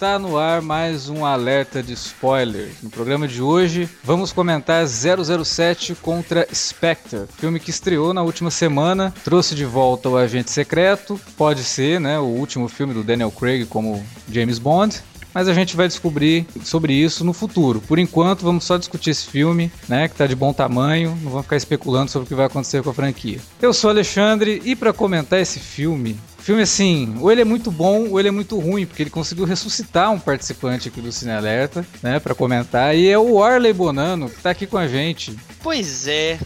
Está no ar mais um alerta de spoilers. No programa de hoje, vamos comentar 007 contra Spectre, filme que estreou na última semana, trouxe de volta o Agente Secreto, pode ser, né, o último filme do Daniel Craig como James Bond, mas a gente vai descobrir sobre isso no futuro. Por enquanto, vamos só discutir esse filme, né, que está de bom tamanho, não vamos ficar especulando sobre o que vai acontecer com a franquia. Eu sou Alexandre e para comentar esse filme, filme assim, ou ele é muito bom ou ele é muito ruim, porque ele conseguiu ressuscitar um participante aqui do Cine Alerta, né, para comentar, e é o Arley Bonano, que tá aqui com a gente. Pois é,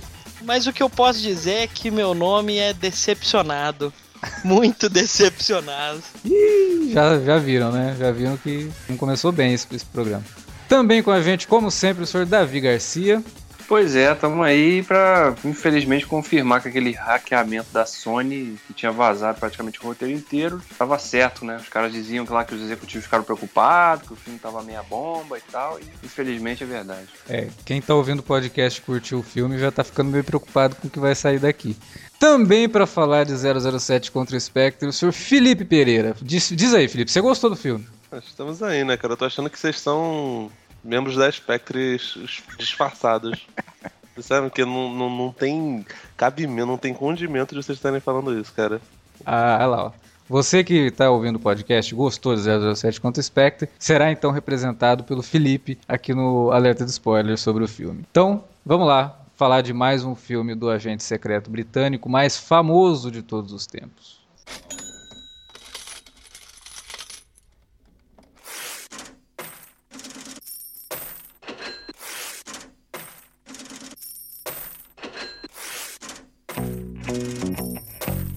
mas o que eu posso dizer é que meu nome é decepcionado. Muito decepcionado. Ih, já, já viram, né? Já viram que não começou bem esse, esse programa. Também com a gente, como sempre, o senhor Davi Garcia. Pois é, estamos aí para, infelizmente, confirmar que aquele hackeamento da Sony, que tinha vazado praticamente o roteiro inteiro, estava certo, né? Os caras diziam que lá que os executivos ficaram preocupados, que o filme estava meia bomba e tal, e infelizmente é verdade. É, quem está ouvindo o podcast e curtiu o filme já está ficando meio preocupado com o que vai sair daqui. Também para falar de 007 contra o Spectre, o senhor Felipe Pereira. Diz, diz aí, Felipe, você gostou do filme? Estamos aí, né, cara? Eu tô achando que vocês são membros da Spectre disfarçados. Sabe que não, não, não tem cabimento, não tem condimento de vocês estarem falando isso, cara. Ah, olha lá, ó. Você que está ouvindo o podcast gostou de 007 contra Spectre, será então representado pelo Felipe aqui no Alerta de Spoilers sobre o filme. Então, vamos lá falar de mais um filme do agente secreto britânico mais famoso de todos os tempos.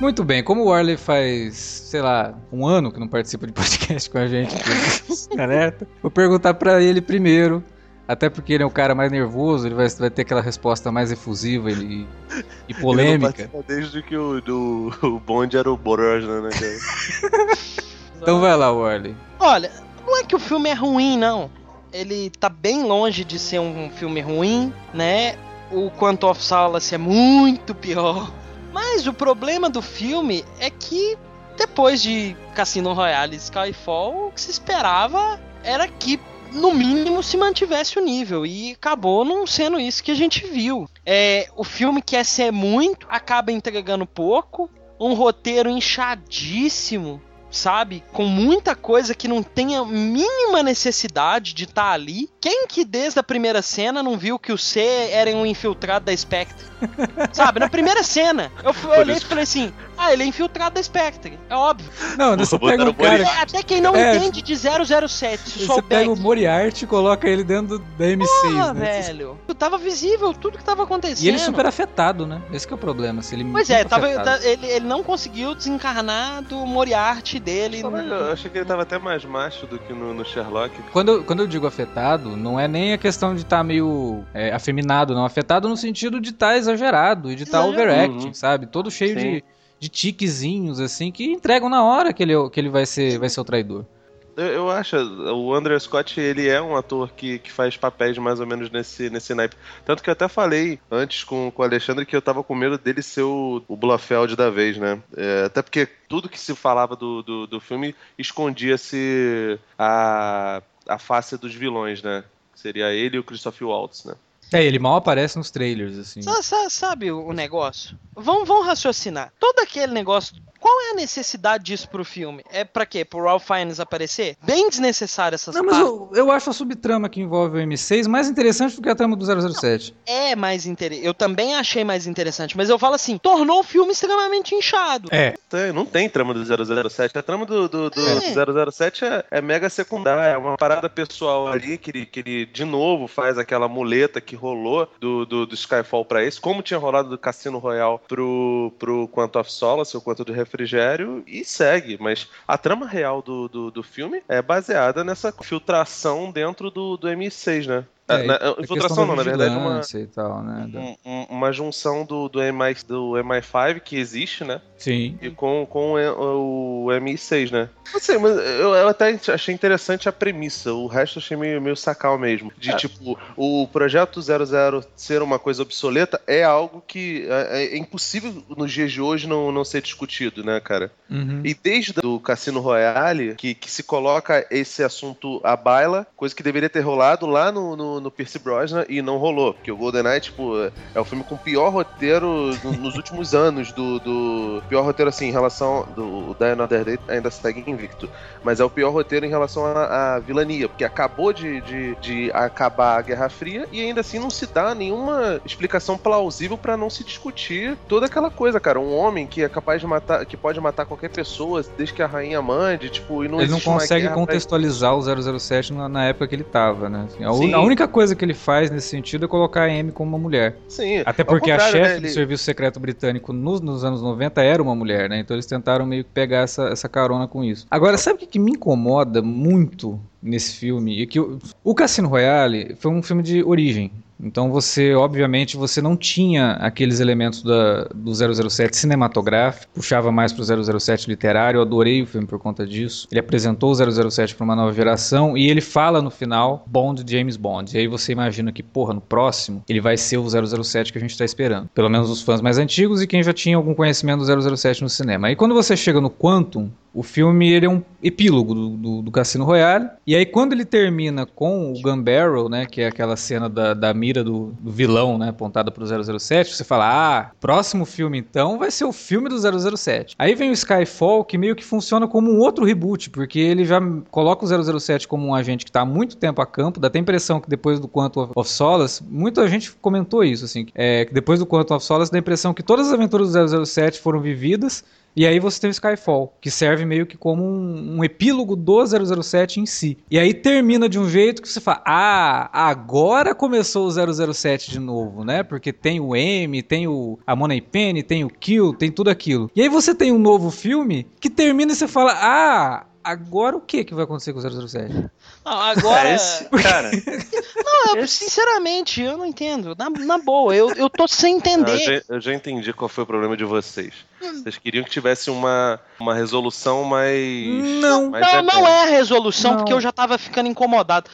Muito bem, como o Warley faz, sei lá, um ano que não participa de podcast com a gente, alerta, vou perguntar para ele primeiro até porque ele é o cara mais nervoso, ele vai, vai ter aquela resposta mais efusiva e, e polêmica. desde que o, do, o Bond era o Borojna, né, então vai lá, Warley. Olha, não é que o filme é ruim, não. Ele tá bem longe de ser um filme ruim, né? O Quantum of Solace é muito pior. Mas o problema do filme é que depois de Cassino Royale e Skyfall, o que se esperava era que no mínimo se mantivesse o nível. E acabou não sendo isso que a gente viu. É, o filme quer ser muito, acaba entregando pouco. Um roteiro inchadíssimo, sabe? Com muita coisa que não tem a mínima necessidade de estar tá ali. Quem que desde a primeira cena não viu que o C era um infiltrado da Spectre? sabe? Na primeira cena, eu, eu olhei e falei assim: ah, ele é infiltrado da Spectre, é óbvio. Não, você pega um cara... É, até quem não é, entende de 007, se Você pega o Moriarty e coloca ele dentro da M6, Porra, né? velho. Tava visível tudo que tava acontecendo. E ele super afetado, né? Esse é o problema. Se ele pois é, tava, ele, ele não conseguiu desencarnar do Moriarty dele. No... Eu achei que ele tava até mais macho do que no, no Sherlock. Quando, quando eu digo afetado, não é nem a questão de estar tá meio é, afeminado, não. Afetado no sentido de estar tá exagerado e de estar tá overacting, uhum. sabe? Todo cheio Sim. de de tiquezinhos, assim, que entregam na hora que ele, que ele vai, ser, vai ser o traidor. Eu, eu acho, o Andrew Scott, ele é um ator que, que faz papéis mais ou menos nesse, nesse naipe. Tanto que eu até falei antes com, com o Alexandre que eu tava com medo dele ser o, o Blofeld da vez, né? É, até porque tudo que se falava do, do, do filme escondia-se a, a face dos vilões, né? Seria ele e o Christopher Waltz, né? É, ele mal aparece nos trailers, assim. Sa- sa- Sabe o negócio? Vamos, vamos raciocinar. Todo aquele negócio. Qual é a necessidade disso pro filme? É pra quê? Pro Ralph Fiennes aparecer? Bem desnecessário essas Não, mas eu, eu acho a subtrama que envolve o M6 mais interessante do que a trama do 007. É mais interessante. Eu também achei mais interessante. Mas eu falo assim, tornou o filme extremamente inchado. É. Tem, não tem trama do 007. A trama do, do, do É. 007 é, é mega secundária. É uma parada pessoal ali que ele, que ele de novo faz aquela muleta que rolou do, do, do Skyfall pra esse, como tinha rolado do Cassino Royale pro, pro Quanto of Solace, o Quanto do Refrigério, e segue. Mas a trama real do, do, do filme é baseada nessa filtração dentro do, do MI6, né? É, na, a infiltração não, na verdade, é uma, tal, né? um- um- uma junção do, do, MI, do MI5 que existe, né? Sim. E com, com o, o MI6, né? Não sei, mas eu, eu até achei interessante a premissa. O resto eu achei meio, meio sacal mesmo. De tipo, o projeto 00 ser uma coisa obsoleta é algo que é, é impossível nos dias de hoje não, não ser discutido, né, cara? Uhum. E desde o Cassino Royale, que, que se coloca esse assunto à baila, coisa que deveria ter rolado lá no, no, no Pierce Brosnan e não rolou. Porque o GoldenEye, tipo, é o filme com o pior roteiro no- nos últimos anos do, do... Pior roteiro, assim, em relação... Do, Die Another Day ainda segue invicto. Mas é o pior roteiro em relação à, vilania, porque acabou de, de, de acabar a Guerra Fria e ainda assim não se dá nenhuma explicação plausível pra não se discutir toda aquela coisa, cara. Um homem que é capaz de matar, que pode matar qualquer pessoa desde que a rainha mande, tipo, e não Ele não consegue pra- contextualizar o 007 na, na época que ele tava, né? Assim, a, Sim. a única coisa que ele faz nesse sentido é colocar a Amy como uma mulher. Sim, Até porque a chefe né, do ele- serviço secreto britânico nos, nos anos 90 era uma mulher, né? Então eles tentaram meio que pegar essa, essa carona com isso. Agora, sabe o que, que me incomoda muito nesse filme? E que o, o Cassino Royale foi um filme de origem. Então você, obviamente, você não tinha aqueles elementos da, do 007 cinematográfico, puxava mais pro 007 literário, eu adorei o filme por conta disso. Ele apresentou o 007 para uma nova geração e ele fala no final Bond James Bond. E aí você imagina que, porra, no próximo ele vai ser o 007 que a gente tá esperando. Pelo menos os fãs mais antigos e quem já tinha algum conhecimento do 007 no cinema. Aí quando você chega no Quantum, o filme ele é um epílogo do, do, do Cassino Royale. E aí, quando ele termina com o Gun Barrel, né? Que é aquela cena da, da mira do, do vilão, né? Apontada pro 007, você fala: Ah, próximo filme então vai ser o filme do 007. Aí vem o Skyfall, que meio que funciona como um outro reboot, porque ele já coloca o 007 como um agente que tá há muito tempo a campo. Dá até a impressão que depois do Quantum of Solace, muita gente comentou isso, assim, é, que depois do Quantum of Solace dá a impressão que todas as aventuras do 007 foram vividas. E aí você tem o Skyfall, que serve meio que como um, um epílogo do 007 em si. E aí termina de um jeito que você fala, ah, agora começou o 007 de novo, né? Porque tem o M, tem o a Money Penny, tem o Kill, tem tudo aquilo. E aí você tem um novo filme que termina e você fala, ah, agora o que que vai acontecer com o 007? Não, agora. É, esse, cara, Não, eu, sinceramente, eu não entendo. Na, na boa, eu, eu tô sem entender. eu, já, eu já entendi qual foi o problema de vocês. Vocês queriam que tivesse uma, uma resolução mais. Não. mais Não, não é a resolução, Não. porque eu já tava ficando incomodado.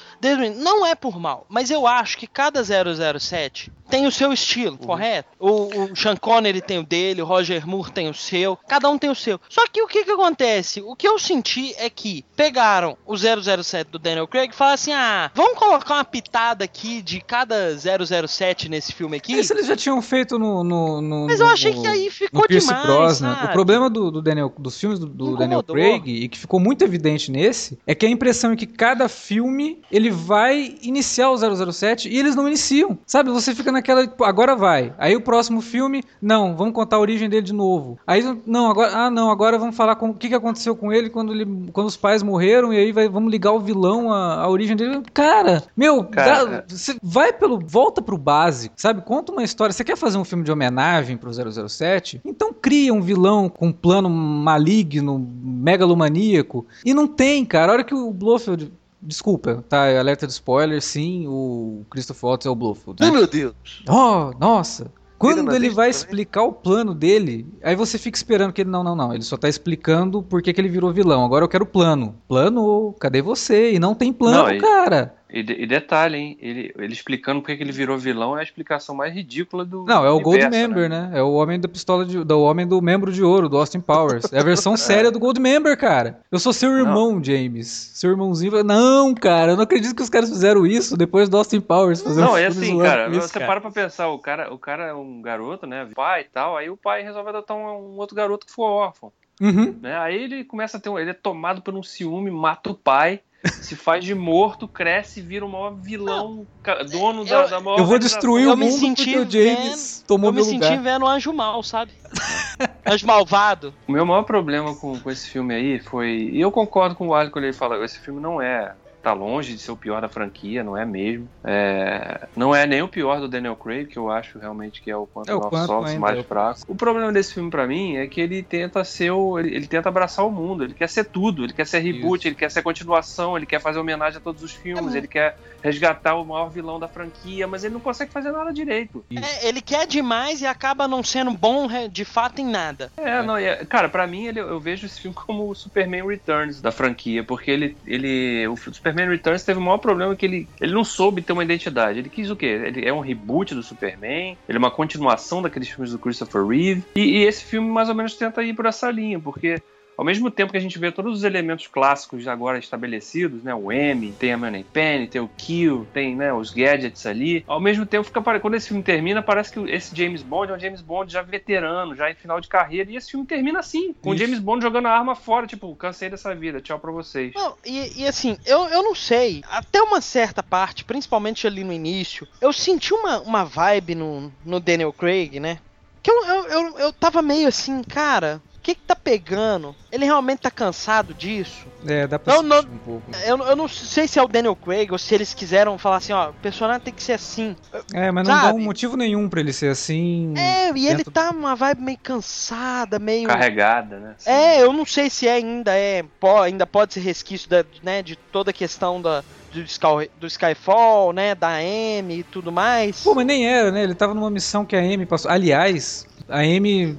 Não é por mal, mas eu acho que cada 007 tem o seu estilo, correto? O, o Sean Connery tem o dele, o Roger Moore tem o seu, cada um tem o seu. Só que o que que acontece? O que eu senti é que pegaram o 007 do Daniel Craig e falaram assim, ah, vamos colocar uma pitada aqui de cada 007 nesse filme aqui? Isso eles já tinham feito no. no, no Mas eu no- achei que aí no ficou demais, Brosnan. sabe? O problema do, do Daniel, dos filmes do, do Daniel. Craig, e que ficou muito evidente nesse, é que a impressão é que cada filme ele vai iniciar o 007 e eles não iniciam. Sabe? Você fica naquela. tipo, Agora vai. Aí o próximo filme, não, vamos contar a origem dele de novo. Aí, não, agora. Ah, não, agora vamos falar com, o que, que aconteceu com ele quando, ele quando os pais morreram e aí vai, vamos ligar o vilão, a, a origem dele. Cara, meu, Cara, dá- você vai pelo. Volta pro básico, sabe? Conta uma história. Você quer fazer um filme de homenagem pro 007? Então cria um vilão com um plano maligno, megalomaníaco. E não tem, cara. A hora que o Blofeld. Desculpa, tá? é Alerta de spoiler, sim, o Christopher Waltz é o Blofeld. né? Ai, meu Deus! Oh, nossa! Quando ele vai explicar o plano dele, aí você fica esperando que ele. Não, não, não. Ele só tá explicando por que, que ele virou vilão. Agora eu quero plano. Plano? Cadê você? E não tem plano, Não, cara. E, de- e detalhe, hein? Ele, ele explicando porque que ele virou vilão é a explicação mais ridícula do. Não, é o Gold Member, né? É o homem da pistola de, do homem do membro de ouro, do Austin Powers. É a versão séria do Gold Member, cara. Eu sou seu irmão, James. Seu irmãozinho. Não, cara, eu não acredito que os caras fizeram isso depois do Austin Powers fazer um Não, é filme assim, cara, isso, você para pra pensar, o cara, o cara é um garoto, né? Pai e tal, aí o pai resolve adotar um, um outro garoto que for órfão. Uhum. né? Aí ele começa a ter um. Ele é tomado por um ciúme, mata o pai, se faz de morto, cresce e vira o maior vilão, ca- dono da, eu- da maior Eu vou destruir o me mundo senti porque o James tomou eu me meu senti lugar. vendo um anjo mal, sabe? anjo malvado. O meu maior problema com, com esse filme aí foi. E eu concordo com o Arlen quando ele fala: esse filme não é. Tá longe de ser o pior da franquia, não é mesmo. É, não é nem o pior do Daniel Craig, que eu acho realmente que é o Quantum É o of Quantum Solace ainda, mais é o- fraco. O problema desse filme pra mim é que ele tenta ser o. Ele, ele tenta abraçar o mundo, ele quer ser tudo, ele quer ser reboot, Isso. ele quer ser continuação, ele quer fazer homenagem a todos os filmes, É, ele quer resgatar o maior vilão da franquia, mas ele não consegue fazer nada direito. É, ele quer demais e acaba não sendo bom re- de fato em nada. É, não, e é- cara, pra mim ele- eu vejo esse filme como o Superman Returns da franquia, porque ele, ele o Superman Returns teve o maior problema que ele, ele não soube ter uma identidade. Ele quis o quê? Ele é um reboot do Superman, ele é uma continuação daqueles filmes do Christopher Reeve, e, e esse filme mais ou menos tenta ir por essa linha, porque ao mesmo tempo que a gente vê todos os elementos clássicos agora estabelecidos, né? O M, tem a Money Penny, tem o Kill, tem né, os gadgets ali. Ao mesmo tempo, fica quando esse filme termina, parece que esse James Bond é um James Bond já veterano, já em final de carreira. E esse filme termina assim, com o Isso. James Bond jogando a arma fora, tipo, cansei dessa vida, tchau pra vocês. Não, e, e assim, eu, eu não sei. Até uma certa parte, principalmente ali no início, eu senti uma, uma vibe no, no Daniel Craig, né? Que eu, eu, eu, eu tava meio assim, cara, que que tá pegando? Ele realmente tá cansado disso? É, dá pra Não, não- um pouco. Eu, eu não sei se é o Daniel Craig ou se eles quiseram falar assim, ó, o personagem tem que ser assim. É, mas não dá Sabe? um motivo nenhum pra ele ser assim. É, e ele tá uma vibe meio cansada, meio. Carregada, né? Assim. É, eu não sei se é ainda é, ainda pode ser resquício da, né, de toda a questão da, do, Sky, do Skyfall, né, da M e tudo mais. Pô, mas nem era, né? Ele tava numa missão que a Amy passou. Aliás, a Amy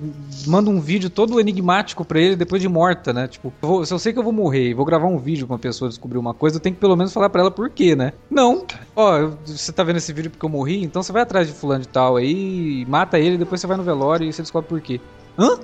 manda um vídeo todo enigmático pra ele depois de morta, né? Tipo, eu vou- se eu sei que eu vou morrer e vou gravar um vídeo pra uma pessoa descobrir uma coisa, eu tenho que pelo menos falar pra ela por quê, né? Não. Ó, você tá vendo esse vídeo porque eu morri, então você vai atrás de fulano de tal aí, mata ele, depois você vai no velório e você descobre por quê. Hã?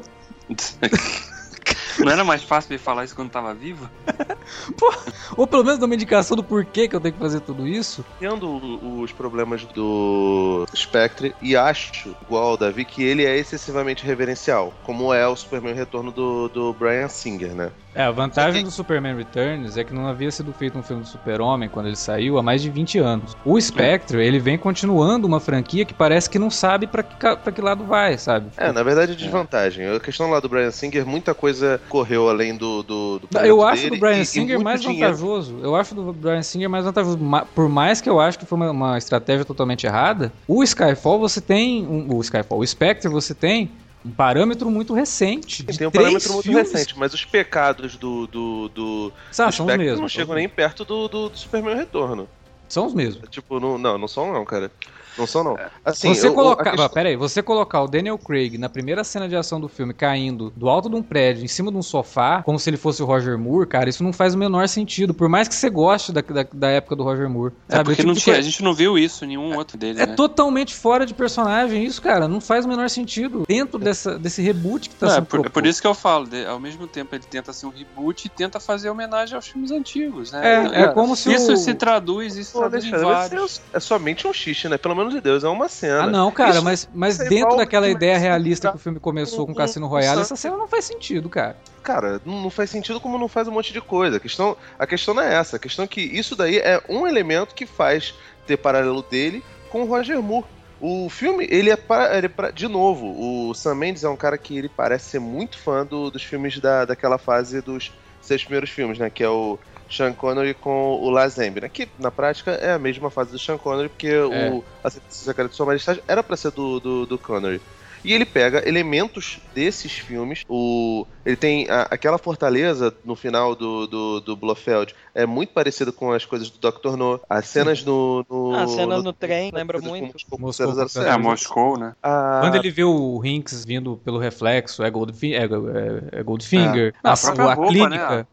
Não era mais fácil ele falar isso quando tava vivo? Ou pelo menos dar uma indicação do porquê que eu tenho que fazer tudo isso. Entendo os problemas do Spectre e acho, igual ao Davi, que ele é excessivamente reverencial, como é o Superman Retorno do, do Brian Singer, né? É, a vantagem do Superman Returns é que não havia sido feito um filme do Super-Homem quando ele saiu há mais de 20 anos. O Spectre, ele vem continuando uma franquia que parece que não sabe pra que, pra que lado vai, sabe? É, na verdade, desvantagem. A questão lá do Brian Singer, muita coisa correu além do. do, do Eu acho dele do Brian e- e Singer mais dinheiro. vantajoso. Eu acho do Brian Singer mais vantajoso. Por mais que eu acho que foi uma, uma estratégia totalmente errada, o Skyfall você tem. um- o Skyfall, o Spectre você tem um parâmetro muito recente. de Tem um parâmetro muito filmes. recente, mas os pecados do, do, do, Ah, do são os Spectre mesmos. não chegam nem perto do, do, do Superman Retorno. São os mesmos. Tipo, não, não, não são não, cara. Não são não. É. Assim, você eu- colocar. questão- Pera aí, você colocar o Daniel Craig na primeira cena de ação do filme caindo do alto de um prédio, em cima de um sofá, como se ele fosse o Roger Moore, cara, isso não faz o menor sentido. Por mais que você goste da, da, da época do Roger Moore. É sabe? porque O tipo não tinha, a gente não viu isso em nenhum outro dele, É né? totalmente fora de personagem isso, cara. Não faz o menor sentido. Dentro dessa, desse reboot que tá Não, é, sendo por, é por isso que eu falo, de- ao mesmo tempo ele tenta ser um reboot e tenta fazer homenagem aos filmes antigos, né? É, é como se Isso o... se traduz, isso Pô, traduz mas vários. é, é somente um xixi, né? Pelo amor de Deus, é uma cena. Ah, não, cara, Isso- mas, mas é dentro daquela que- ideia realista tá- que o filme começou com um- Cassino um Royale, santo- essa cena não faz sentido, cara. Cara, não faz sentido como não faz um monte de coisa. A questão, a questão não é essa. A questão é que isso daí é um elemento que faz ter paralelo dele com o Roger Moore. O filme, ele é, para, ele é de novo, o Sam Mendes é um cara que ele parece ser muito fã do- dos filmes da, daquela fase dos seis primeiros filmes, né? Que é o Sean Connery com o Lazenby, né? Que na prática é a mesma fase do Sean Connery, porque É. o A Sentença Secreta de Sua Majestade era pra ser do, do, do Connery. E ele pega elementos desses filmes. O, ele tem a- aquela fortaleza no final do, do, do Blofeld. É muito parecido com as coisas do Dr. No. As cenas no. no Ah, a cena no trem, lembra muito. Moscou Moscou 007. É, Moscou, né? A- Quando ele vê o Hinks vindo pelo reflexo, é, Goldfi é, é, é Goldfinger. É. Não, a a, própria a roupa, clínica. né?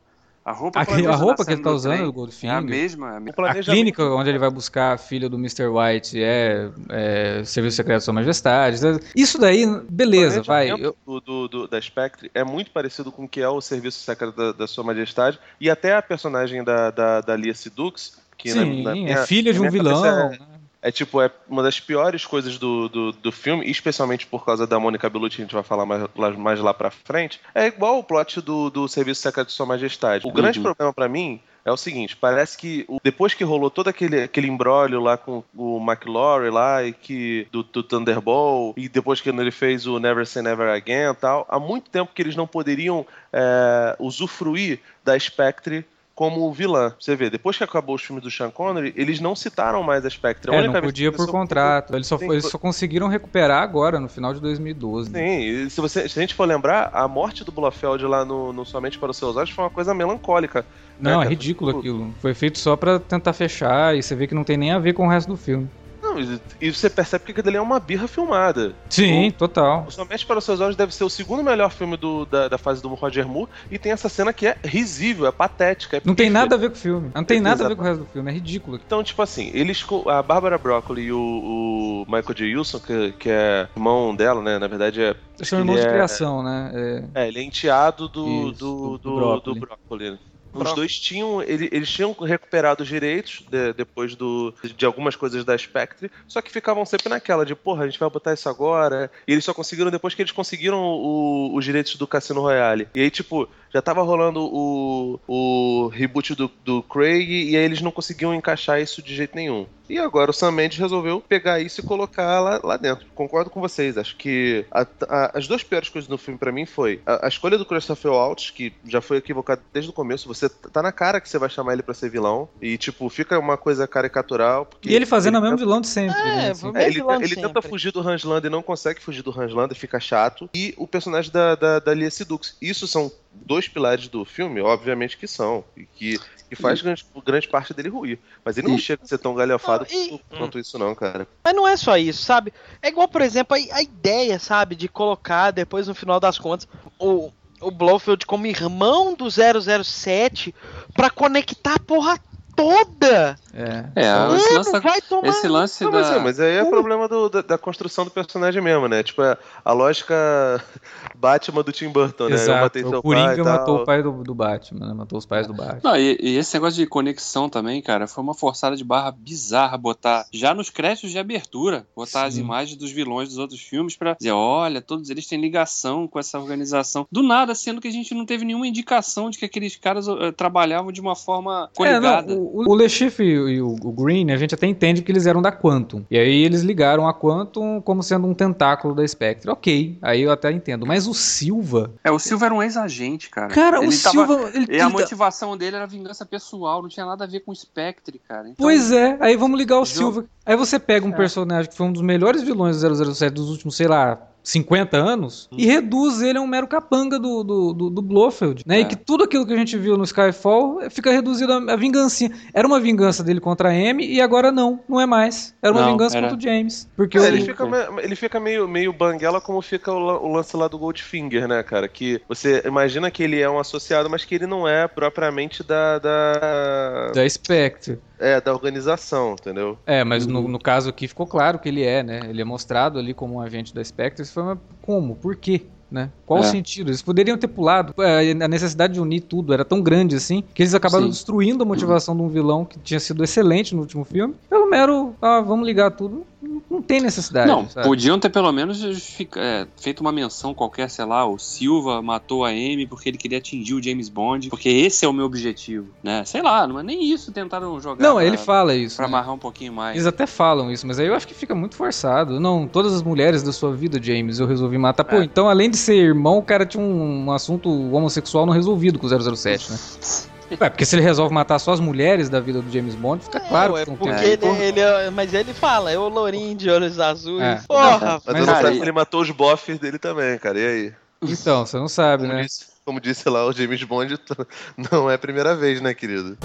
A roupa, A, menos a na roupa que ele tá do usando, trem, o É a Goldfinger. mesma. a O mesma. A planejamento- clínica onde ele vai buscar a filha do Mr. White é, é Serviço Secreto de Sua Majestade. Isso daí, beleza, O vai. Eu- Do, do- do- da Spectre é muito parecido com o que é o Serviço Secreto da, da Sua Majestade e até a personagem da, da, da Lia Sedux, que na- sim, na é minha- filha de na um vilão. É, é tipo, é uma das piores coisas do, do, do filme, especialmente por causa da Mônica Bellucci, que a gente vai falar mais, lá- mais lá pra frente. É igual o plot do, do Serviço Secreto de Sua Majestade. O grande Uhum. problema pra mim é o seguinte, parece que depois que rolou todo aquele, aquele imbróglio lá com o McLaurin lá e que do, do Thunderbolt e depois que ele fez o Never Say Never Again e tal, há muito tempo que eles não poderiam é, usufruir da Spectre como vilã. Você vê, depois que acabou os filmes do Sean Connery, eles não citaram mais a Spectre. A É, não podia por contrato. Eles só, Sim, eles só conseguiram recuperar agora, no final de 2012. Sim, e se, você, se a gente for lembrar, a morte do Blofeld lá no, no Somente para os Seus Olhos foi uma coisa melancólica. Não, né, é ridículo aquilo. Foi feito só pra tentar fechar e você vê que não tem nem a ver com o resto do filme. E- você percebe que aquilo ali é uma birra filmada. Sim, total. O Somente para os Seus Olhos deve ser o segundo melhor filme do- da, da fase do Roger Moore e tem essa cena que é risível, é patética. é Não tem nada a ver com o filme. Não tem nada a ver com o resto do filme. É ridículo. Então, tipo assim, eles, a Bárbara Broccoli e o, o Michael J. Wilson, que, que é irmão dela, né? Na verdade é. Eles são irmãos de é- criação, né? É, É, ele é enteado do, Isso, do, do- do do, Broccoli. do Broccoli. Os dois tinham. ele- Eles tinham recuperado os direitos de- depois do, de algumas coisas da Spectre, só que ficavam sempre naquela de, porra, a gente vai botar isso agora. E eles só conseguiram depois que eles conseguiram o- os direitos do Cassino Royale. E aí, tipo, já tava rolando o, o reboot do, do Craig e aí eles não conseguiam encaixar isso de jeito nenhum. E agora o Sam Mendes resolveu pegar isso e colocar lá, lá dentro. Concordo com vocês. Acho que a- a- as duas piores coisas do filme pra mim foi a, a escolha do Christopher Waltz, que já foi equivocado desde o começo. Você tá na cara que você vai chamar ele pra ser vilão e tipo fica uma coisa caricatural. porque E ele fazendo o mesmo tenta- vilão de sempre. É, né, assim. vamos- é, ele, vilão ele sempre. tenta fugir do Rangeland e não consegue fugir do Rangeland e fica chato. E o personagem da, da, da Lia Sedux. Isso são dois pilares do filme, obviamente que são. E que, que faz grande, grande parte dele ruir. Mas ele não E- chega a ser tão galhofado Não, e- quanto- isso, não, cara. Mas não é só isso, sabe? É igual, por exemplo, a, a ideia, sabe, de colocar depois no final das contas o, o Blofeld como irmão do 007 pra conectar a porra toda. É. É, esse lance, da- vai tomar. esse lance Não, mas, da. é, mas aí é Uh. problema do- da, da construção do personagem mesmo, né? Tipo, é a lógica Batman do Tim Burton, né? Eu Exato. O Coringa pai matou tal. o pai do, do Batman, né? Matou os pais do Batman. Não, e, e esse negócio de conexão também, cara, foi uma forçada de barra bizarra botar já nos créditos de abertura, botar as Sim. imagens dos vilões dos outros filmes pra dizer, olha, todos eles têm ligação com essa organização. Do nada, sendo que a gente não teve nenhuma indicação de que aqueles caras eh, trabalhavam de uma forma É, coligada. não, o, o Le Chiffre e, o- o, Green, a gente até entende que eles eram da Quantum. E aí eles ligaram a Quantum como sendo um tentáculo da Spectre. Ok, aí eu até entendo. Mas o Silva. É, o Silva era um ex-agente, cara. Cara, ele o tava- Silva. Ele, E a motivação dele era vingança pessoal, não tinha nada a ver com o Spectre, cara. Então, Pois é, aí vamos ligar o Silva. Aí você pega um É. personagem que foi um dos melhores vilões do 007 dos últimos, sei lá, 50 anos, e reduz ele a um mero capanga do, do, do, do Blofeld, né? É. E que tudo aquilo que a gente viu no Skyfall fica reduzido a, a vingancinha. Era uma vingança dele contra a Amy e agora não, não é mais. Era uma Não, vingança era- contra o James. Porque É, o- ele, fica, ele fica meio, meio banguela como fica o, o lance lá do Goldfinger, né, cara? Que você imagina que ele é um associado, mas que ele não é propriamente da. da, da Spectre. É, da organização, entendeu? É, mas no, no caso aqui ficou claro que ele é, né? Ele é mostrado ali como um agente da Spectre. Isso foi uma... Como? Por quê? Né? Qual o É. sentido? Eles poderiam ter pulado. É, A necessidade de unir tudo era tão grande assim que eles acabaram Sim. destruindo a motivação de um vilão que tinha sido excelente no último filme. Pelo mero, ah, vamos ligar tudo. Tem necessidade. Não, sabe? podiam ter pelo menos é, feito uma menção qualquer, sei lá, o Silva matou a Amy porque ele queria atingir o James Bond, porque esse é o meu objetivo, né? Sei lá, não é nem isso tentaram jogar. Não, pra, ele fala isso. Pra né? amarrar um pouquinho mais. Eles até falam isso, mas aí eu acho que fica muito forçado. Não, todas as mulheres da sua vida, James, eu resolvi matar. Pô, É. então além de ser irmão, o cara tinha um, um assunto homossexual não resolvido com o 007, né? Ué, porque se ele resolve matar só as mulheres da vida do James Bond, fica claro é, que não porque tem. É, ele, porra. ele é- mas ele fala, é o lourinho de olhos azuis. É. Porra, Mas, Mas, cara, sabe que ele matou os bofs dele também, cara. E aí? Então, você não sabe, Como, né? disse, como disse lá o James Bond, não é a primeira vez, né, querido?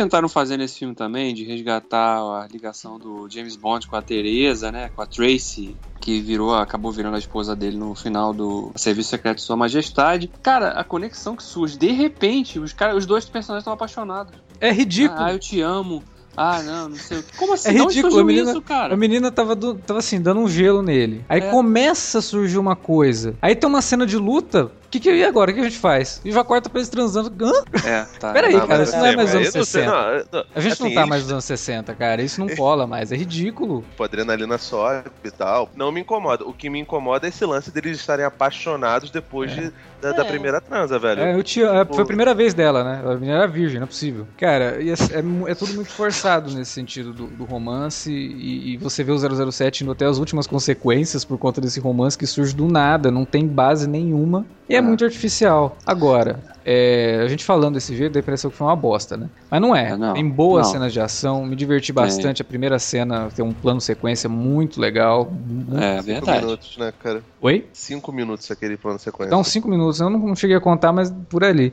Eles tentaram fazer nesse filme também, de resgatar a ligação do James Bond com a Teresa, né? Com a Tracy, que virou, acabou virando a esposa dele no final do Serviço Secreto de Sua Majestade. Cara, a conexão que surge, de repente, os, cara, os dois personagens estão apaixonados. É ridículo. Ah, eu te amo. Ah, não, não sei o que. Como assim? É De onde ridículo, a menina- isso, cara? A menina tava, do- tava assim, dando um gelo nele. Aí É. começa a surgir uma coisa. Aí tem uma cena de luta. O que, que e agora? O que a gente faz? E já corta pra eles transando. Hã? É, tá. Peraí, Não, cara, isso não é mais mas anos eu não sei, 60. não, não, A gente assim, não tá eles- mais nos anos 60, cara. Isso não cola mais. É ridículo. Tipo, adrenalina sobe e tal. Não me incomoda. O que me incomoda é esse lance deles estarem apaixonados depois de- da, da É. primeira transa, velho. É, eu tinha, é, foi a primeira vez dela, né? A menina era virgem, não é possível. Cara, e é, é é tudo muito forçado nesse sentido do, do romance. E, e você vê o 007 indo até as últimas consequências por conta desse romance que surge do nada, não tem base nenhuma. E é muito artificial. Agora, é, a gente falando desse jeito, dá a impressão que foi uma bosta, né? Mas não é. É, não, tem boas não. cenas de ação, me diverti bastante. A primeira cena tem um plano sequência muito legal. Muito- É, Cinco verdade. minutos, né, cara? Oi? Cinco minutos aquele plano sequência. Então, cinco minutos, eu não, cheguei a contar, mas por ali.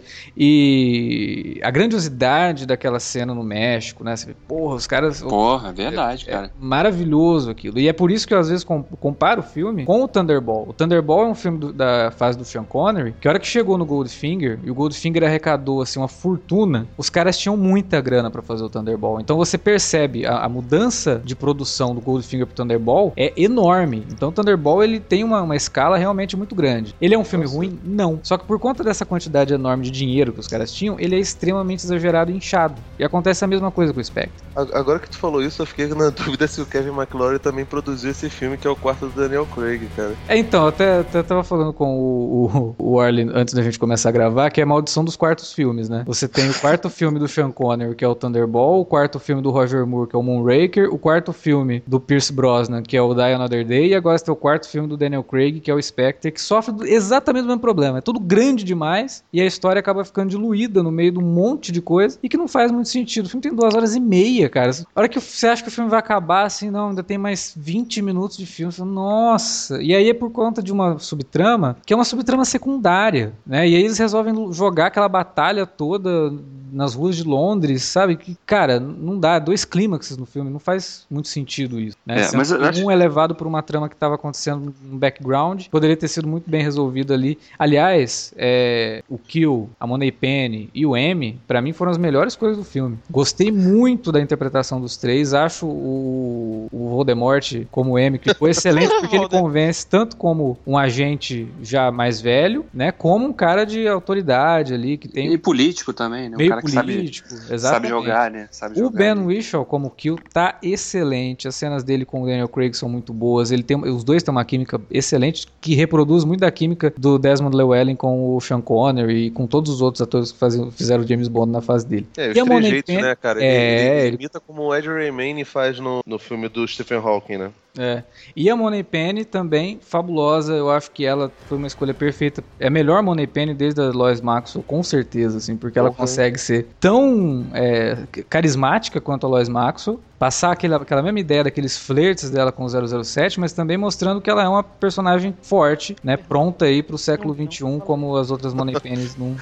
E a grandiosidade daquela cena no México, né? Você vê, porra, os caras. Porra, verdade, é cara. maravilhoso aquilo. E é por isso que eu às vezes com- comparo o filme com o Thunderball. O Thunderball é um filme do- da fase do Sean Connery, que a hora que chegou no Goldfinger, e o Goldfinger arrecadou assim uma fortuna, os caras tinham muita grana pra fazer o Thunderball. Então você percebe a, a mudança de produção do Goldfinger pro Thunderball é enorme. Então o Thunderball ele tem uma, uma escala realmente muito grande. Ele é um filme ruim? Não. Só que por conta dessa quantidade enorme de dinheiro que os caras tinham, ele é extremamente exagerado e inchado. E acontece a mesma coisa com o Spectre. Agora que tu falou isso, eu fiquei na dúvida se o Kevin McClory também produziu esse filme, que é o quarto do Daniel Craig, cara. É, então, eu até, até tava falando com o, o, o Arlen antes da gente começar a gravar, que é maldição dos quartos filmes, né? Você tem o quarto filme do Sean Connery, que é o Thunderball, o quarto filme do Roger Moore, que é o Moonraker, o quarto filme do Pierce Brosnan, que é o Die Another Day, e agora você tem o quarto filme do Daniel Craig, que é o Spectre, que sofre exatamente o mesmo problema. É tudo grande demais, e a história acaba ficando diluída no meio de um monte de coisa, e que não faz muito sentido. O filme tem duas horas e meia, cara. A hora que você acha que o filme vai acabar, assim, não, ainda tem mais 20 minutos de filme. Fala, Nossa! E aí é por conta de uma subtrama, que é uma subtrama secundária, né? E aí eles resolvem jogar aquela batalha toda nas ruas de Londres, sabe? Que, cara, não dá. Dois clímaxes no filme, não faz muito sentido isso, né? É, Sendo mas acho- um é levado por uma trama que estava acontecendo no background, poderia ter sido muito bem resolvido ali. Aliás, é, o Kill, a Money Penny e o M, pra mim foram as melhores coisas do filme. Gostei muito da interpretação dos três, acho o, o Voldemort como M que foi excelente porque ele convence tanto como um agente já mais velho, né, como um cara de autoridade ali que tem E político também, né? Um meio sabe, político, sabe exatamente. jogar, né? Sabe O jogar, Ben né? Whishaw como Kill tá excelente. As cenas dele com o Daniel Craig são muito boas. Ele tem, os dois têm uma química excelente que reproduz muito da química do Desmond Llewellyn com o Sean Connery e com todos os outros atores que faziam, fizeram o James Bond na fase dele. É, os E Money trejeitos, Penny- né, cara? Ele, É, ele ele- imita como o Ed Redmayne faz no, no filme do Stephen Hawking, né? É. E a Money Penny também, fabulosa. Eu acho que ela foi uma escolha perfeita. É a melhor Money Penny desde a Lois Maxwell, com certeza, assim, porque ela Uhum. consegue ser tão é, carismática quanto a Lois Maxwell, passar aquela, aquela mesma ideia daqueles flertes dela com o 007, mas também mostrando que ela é uma personagem forte, né, pronta aí pro século XXI, como as outras Money Pennies não.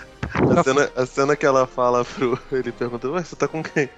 A cena, a cena que ela fala pro. Ele pergunta: Ué, você tá com quem?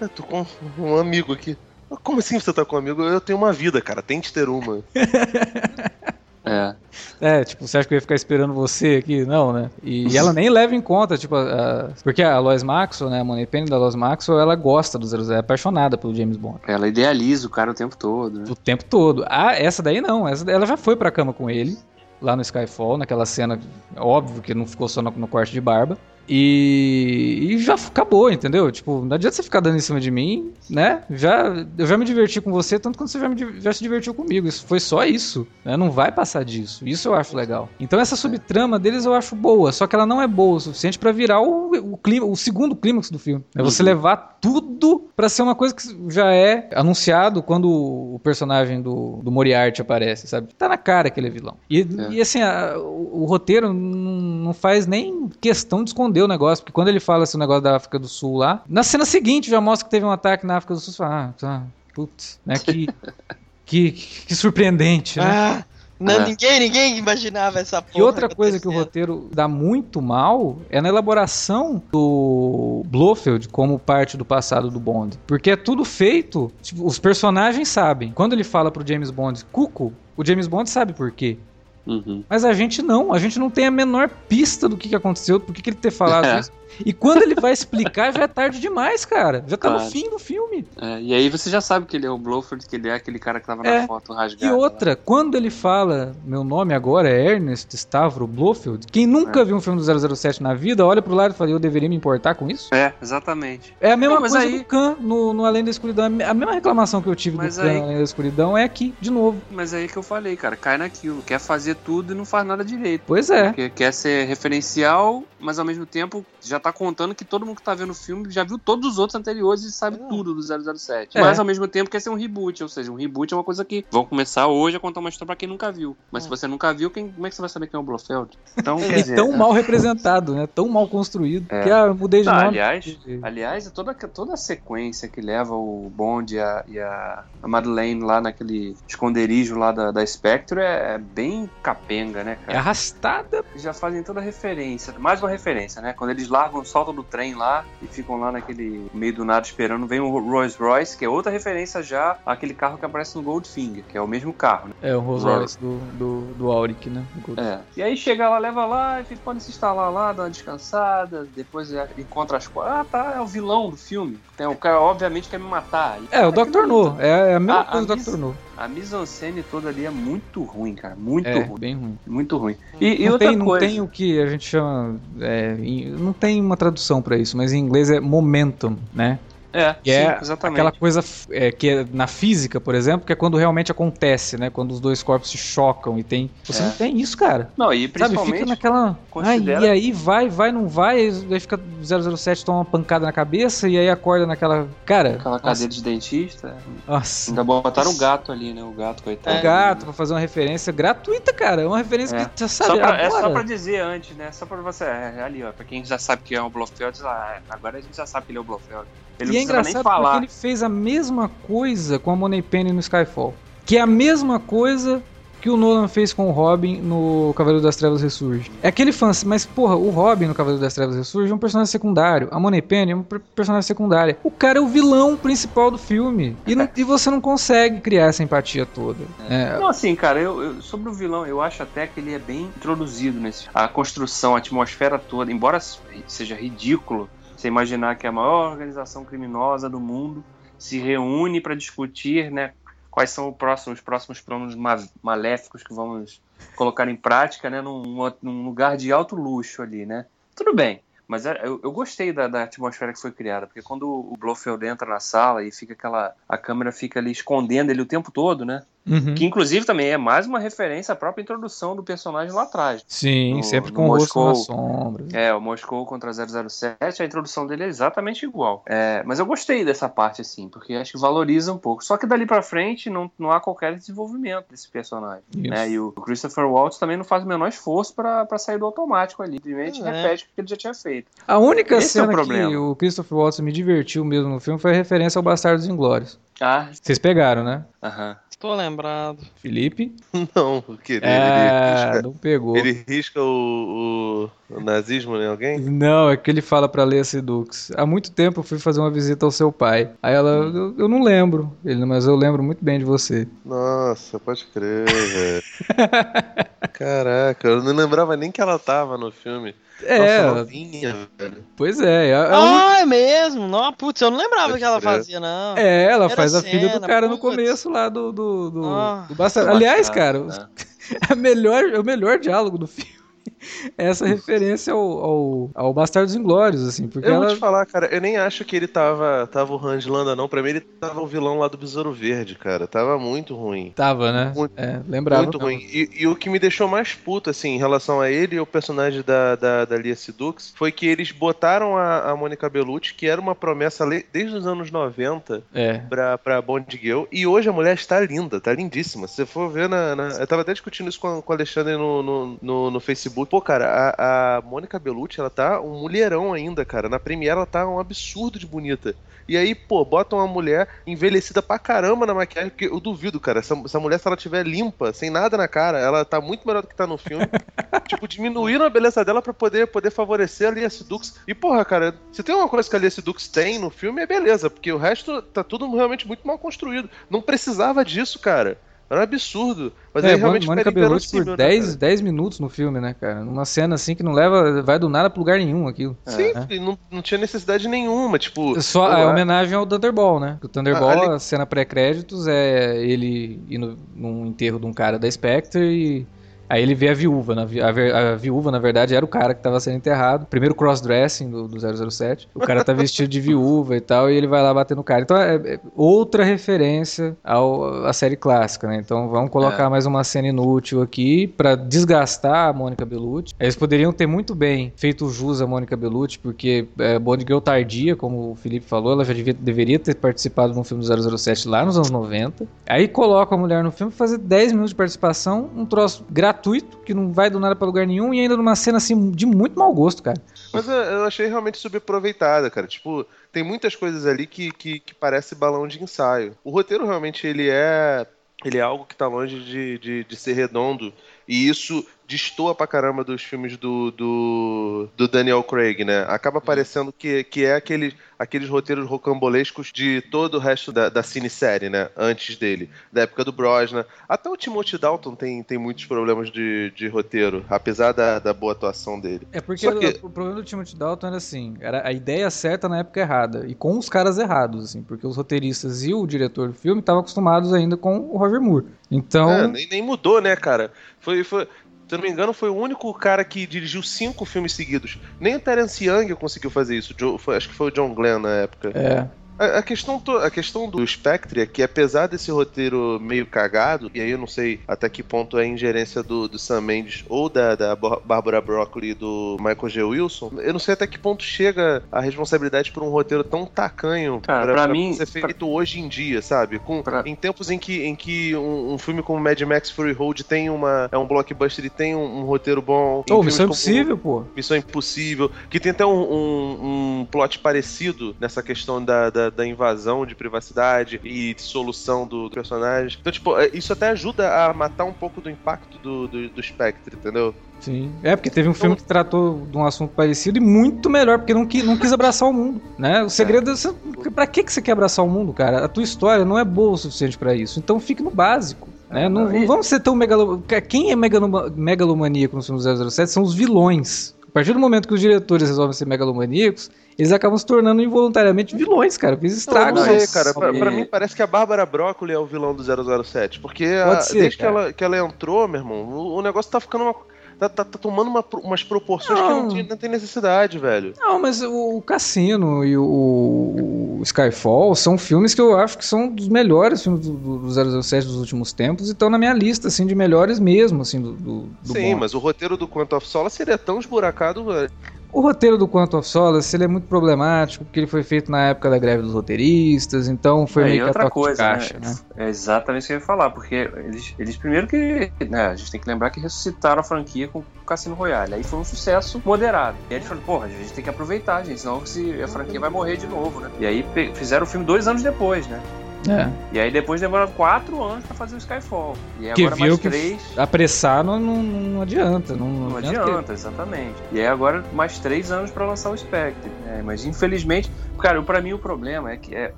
Eu tô com um amigo aqui. "Ah, Como assim você tá com um amigo? Eu tenho uma vida, cara. Tente ter uma. É. É, tipo, você acha que eu ia ficar esperando você aqui? Não, né? E, e ela nem leva em conta, tipo, a- a- porque a Lois Maxwell, né, a Money Penny da Lois Maxwell, ela gosta do 007, é apaixonada pelo James Bond. Ela idealiza o cara o tempo todo, né? O tempo todo. Ah, essa daí não, essa ela já foi pra cama com ele, lá no Skyfall, naquela cena, óbvio que não ficou só no, no corte de barba. E, e já acabou, entendeu? Tipo, não adianta você ficar dando em cima de mim, né? Já, eu já me diverti com você, tanto quanto você já, me já se divertiu comigo. Isso foi só isso, né? Não vai passar disso. Isso eu acho legal. Então essa subtrama deles eu acho boa, só que ela não é boa o suficiente pra virar o, o, clima, o segundo clímax do filme. É você Uhum. levar tudo pra ser uma coisa que já é anunciado quando o personagem do, do Moriarty aparece, sabe? Tá na cara que ele é vilão. E, É. e assim, a- o, o roteiro não, não faz nem questão de esconder o negócio, porque quando ele fala esse negócio da África do Sul lá, na cena seguinte já mostra que teve um ataque na África do Sul, você fala, ah, tá, putz, né? Que, que, que surpreendente, né? Ah, Não, É. ninguém, ninguém imaginava essa porra. E outra coisa que o roteiro dá muito mal é na elaboração do Blofeld como parte do passado do Bond. Porque é tudo feito, tipo, os personagens sabem. Quando ele fala pro James Bond, Cuco, o James Bond sabe por quê. Uhum. Mas a gente não, a gente não tem a menor pista do que, que aconteceu, por que, que ele ter falado É. isso. E quando ele vai explicar, já é tarde demais, cara. Já tá no Claro. fim do filme. É, e aí você já sabe que ele é o Blofeld, que ele é aquele cara que tava É. na foto rasgada. E outra, quando ele fala, meu nome agora é Ernest Stavro Blofeld, quem nunca É. viu um filme do 007 na vida, olha pro lado e fala, eu deveria me importar com isso? lá. É, exatamente. É a mesma Não, coisa aí- do Khan no, no Além da Escuridão. A mesma reclamação que eu tive Mas do Khan aí- no Além da Escuridão é aqui, de novo. Mas aí que eu falei, cara, cai naquilo. Quer fazer tudo e não faz nada direito. Pois é. Porque quer ser referencial, mas ao mesmo tempo já tá contando que todo mundo que tá vendo o filme já viu todos os outros anteriores e sabe É. tudo do 007. É. Mas ao mesmo tempo quer ser um reboot, ou seja, um reboot é uma coisa que vão começar hoje a contar uma história pra quem nunca viu. Mas se você nunca viu, quem, como é que você vai saber quem é o Blofeld? Então, quer dizer, tão mal representado, né? Tão mal construído. É. Que ah, eu mudei de Tá, nome. aliás, aliás, toda, toda a sequência que leva o Bond e a, e a, Madeleine lá naquele esconderijo lá da, da Spectre é, é bem capenga, né, É cara? arrastada. Eles já fazem toda a referência, mais uma referência, né? Quando eles largam, soltam do trem lá e ficam lá naquele meio do nada esperando, vem o Rolls Royce, que é outra referência já àquele carro que aparece no Goldfinger, que é o mesmo carro, né? É o Rolls Royce do, do, do Auric, né? É. E aí chega lá, leva lá, e fica, pode se instalar lá, dá uma descansada, depois é- encontra as coisas. Ah, tá, é o vilão do filme. Tem, o cara, obviamente, quer me matar. E, É, o Dr. No. É, é a mesma A- coisa do Dr. No. A mise-en-scène toda ali é muito ruim, cara. Muito É, ruim. Bem ruim. Muito ruim. E, e não, outra tem, não coisa. tem o que a gente chama. é, não tem uma tradução pra isso, mas em inglês é momentum, né? É, Que sim, é exatamente. aquela coisa é, que é na física, por exemplo, que é quando realmente acontece, né? Quando os dois corpos se chocam e tem. Você É. não tem isso, cara. Não, e Sabe, principalmente. fica naquela. considera- e aí vai, vai, não vai, aí fica 007 toma uma pancada na cabeça e aí acorda naquela. Cara. Aquela nossa, cadeira de dentista. Nossa. Ainda botaram o gato ali, né? O gato, coitado. O gato pra fazer uma referência gratuita, cara. É uma referência É. que você Só sabe pra, é agora. só pra dizer antes, né? Só pra você. É, ali, ó. Pra quem já sabe que é o Blofeld, é, agora a gente já sabe que ele é o Blofeld. Ele e é engraçado porque ele fez a mesma coisa com a Money Penny no Skyfall. Que é a mesma coisa que o Nolan fez com o Robin no Cavaleiro das Trevas Ressurge. É aquele fã, mas porra, o Robin no Cavaleiro das Trevas Ressurge é um personagem secundário. A Money Penny é per- personagem secundária. O cara é o vilão principal do filme. E, não- e você não consegue criar essa empatia toda. É, Não, assim, cara, eu, eu- sobre o vilão, eu acho até que ele é bem introduzido nesse. A construção, a atmosfera toda, embora seja ridículo você imaginar que a maior organização criminosa do mundo se reúne para discutir, né? Quais são os próximos, os próximos planos ma- maléficos que vamos colocar em prática, né? Num, num lugar de alto luxo ali, né? Tudo bem. Mas é- eu, eu gostei da, da atmosfera que foi criada, porque quando o Blofeld entra na sala e fica aquela. A câmera fica ali escondendo ele o tempo todo, né? Uhum. Que inclusive também é mais uma referência à própria introdução do personagem lá atrás. Sim, no- sempre com o rosto Moscou. nas sombras. É, o Moscou contra 007, a introdução dele é exatamente igual. É, mas eu gostei dessa parte, assim, porque acho que valoriza um pouco. Só que dali pra frente não, não há qualquer desenvolvimento desse personagem. Né? E o Christopher Waltz também não faz o menor esforço pra pra sair do automático ali. Simplesmente É. repete o que ele já tinha feito. A única Esse é o cena que problema. o Christopher Waltz me divertiu mesmo no filme foi a referência ao Bastardos Inglórios. Ah, Vocês pegaram, né? aham. Tô lembrado. Felipe? Não, o que? Ele, É, risca, não pegou. ele risca o, o- o nazismo em alguém? Não, é que ele fala pra Lea Sedux. Há muito tempo eu fui fazer uma visita ao seu pai. Aí ela, eu, eu não lembro. Ele, mas eu lembro muito bem de você. Nossa, pode crer, velho. Caraca, eu não lembrava nem que ela tava no filme. É, Nossa, novinha, velho. pois é. é a única- Ah, é mesmo? Não, putz, eu não lembrava que ela crer. fazia, não. é, ela Era faz a filha do cena, cara no putz. começo lá do, do, do, Ah. do. Aliás, cara, Ah, a melhor, o melhor diálogo do filme é essa referência ao, ao, ao Bastardos Inglórios, assim, porque Eu ela... vou te falar, cara, eu nem acho que ele tava, tava o Hans Landa, não. Pra mim, ele tava o vilão lá do Besouro Verde, cara. Tava muito ruim. Tava, né? Muito- é, lembrava. Muito ruim. E, e o que me deixou mais puto, assim, em relação a ele e o personagem da, da, da Lia Sedux, foi que eles botaram a, a Mônica Bellucci, que era uma promessa desde os anos 90 É. pra, pra Bond Girl, e hoje a mulher está linda, tá lindíssima. Se você for ver na. na- eu tava até discutindo isso com, com o Alexandre no, no, no, no Facebook pô, cara, a, a Mônica Bellucci, ela tá um mulherão ainda, cara. Na Premiere ela tá um absurdo de bonita. E aí, pô, botam uma mulher envelhecida pra caramba na maquiagem, porque eu duvido, cara. Essa, essa mulher, se ela tiver limpa, sem nada na cara, ela tá muito melhor do que tá no filme. tipo, diminuíram a beleza dela pra poder, poder favorecer a Lia Sedux. E, porra, cara, se tem uma coisa que a Lia Sedux tem no filme, é beleza, porque o resto tá tudo realmente muito mal construído. Não precisava disso, cara. Era um absurdo. Mas é, realmente Mônica Bellucci por 10, 10 minutos no filme, né, cara? Numa cena assim que não leva, vai do nada pro lugar nenhum aquilo. Sim, é. não, não tinha necessidade nenhuma, tipo... Só a homenagem ao Thunderball, né? O Thunderball, Ah, ali- a cena pré-créditos é ele indo num enterro de um cara da Spectre e... Aí ele vê a viúva. Na, a, a viúva, na verdade, era o cara que tava sendo enterrado. Primeiro cross-dressing do, do 007. O cara tá vestido de viúva e tal, e ele vai lá bater no cara. Então é, é outra referência ao, à série clássica, né? Então vamos colocar mais uma cena inútil aqui pra desgastar a Mônica Bellucci. Eles poderiam ter muito bem feito jus a Mônica Bellucci, porque é, Bond Girl tardia, como o Felipe falou, ela já devia- deveria ter participado de um filme do 007 lá nos anos 90. Aí coloca a mulher no filme fazer 10 minutos de participação, um troço gratuito, que não vai do nada pra lugar nenhum, e ainda numa cena assim de muito mau gosto, cara. Mas eu, eu achei realmente subaproveitada, cara. Tipo, tem muitas coisas ali que, que, que parece balão de ensaio. O roteiro realmente ele é. Ele é algo que tá longe de, de, de ser redondo. E isso destoa pra caramba dos filmes do, do, do Daniel Craig, né? Acaba parecendo que, que é aquele, aqueles roteiros rocambolescos de todo o resto da, da cinesérie, né? Antes dele. Da época do Brosnan. Até o Timothy Dalton tem, tem muitos problemas de, de roteiro, apesar da, da boa atuação dele. É porque que- o, o problema do Timothy Dalton era assim, era a ideia certa na época errada, e com os caras errados, assim, porque os roteiristas e o diretor do filme estavam acostumados ainda com o Roger Moore. Então, É, nem, nem mudou, né, cara? Foi, foi, se eu não me engano, foi o único cara que dirigiu cinco filmes seguidos. Nem o Terence Young conseguiu fazer isso. Acho que foi o John Glenn na época. é, A, a questão, to- a questão do Spectre é que, apesar desse roteiro meio cagado, e aí eu não sei até que ponto é ingerência do, do Sam Mendes ou da, da Barbara Broccoli e do Michael G. Wilson, eu não sei até que ponto chega a responsabilidade por um roteiro tão tacanho Cara, pra mim- ser feito hoje em dia, sabe? Com, Pra- Em tempos em que, em que um, um filme como Mad Max Fury Road tem uma. é um blockbuster e tem um, um roteiro bom. filmes Missão como Impossível, pô. Missão Impossível, que tem até um, um- um plot parecido nessa questão da, da, da invasão de privacidade e solução do, do personagem. Então, tipo, é, isso até ajuda a matar um pouco do impacto do, do, do Spectre, entendeu? Sim. É, porque teve um filme que tratou de um assunto parecido e muito melhor, porque não, qui- não quis abraçar o mundo, né? O segredo é... Você, pra que, que você quer abraçar o mundo, cara? A tua história não é boa o suficiente pra isso. Então fique no básico. Né? Não, não vamos ser tão megalo... Quem é megaloma- megalomaníaco no filme 007 são os vilões. A partir do momento que os diretores resolvem ser megalomaníacos, eles acabam se tornando involuntariamente vilões, cara. Eles estragam. não sei, Nossa, cara. Pra, pra mim parece que a Bárbara Broccoli é o vilão do 007. Porque a- ser, desde que ela, que ela entrou, meu irmão, o, o negócio tá ficando uma. Tá, tá- tá tomando uma umas proporções que Não. não tem, não tem necessidade, velho. Não, mas o Cassino e o, o Skyfall são filmes que eu acho que são dos melhores filmes do, do, do 007 dos últimos tempos e estão na minha lista, assim, de melhores mesmo, assim, do, do, do Sim, Bond. mas o roteiro do Quantum of Solace seria tão esburacado, velho. O roteiro do Quantum of Solace, ele é muito problemático, porque ele foi feito na época da greve dos roteiristas, então foi É, meio que a outra toque coisa, de caixa, né? né? É exatamente isso que eu ia falar, porque eles, eles primeiro que. Né, a gente tem que lembrar que ressuscitaram a franquia com o Cassino Royale. Aí foi um sucesso moderado. E aí eles falaram, porra, a gente tem que aproveitar, gente, senão se a franquia vai morrer de novo, né? E aí fizeram o filme dois anos depois, né? É. E aí depois demoraram quatro anos pra fazer o Skyfall. E aí Que agora viu mais que três. apressar não, não, não adianta. Não, Não porque- adianta, exatamente. E aí agora mais três anos pra lançar o Spectre. né? Mas infelizmente, cara, pra mim o problema é que é,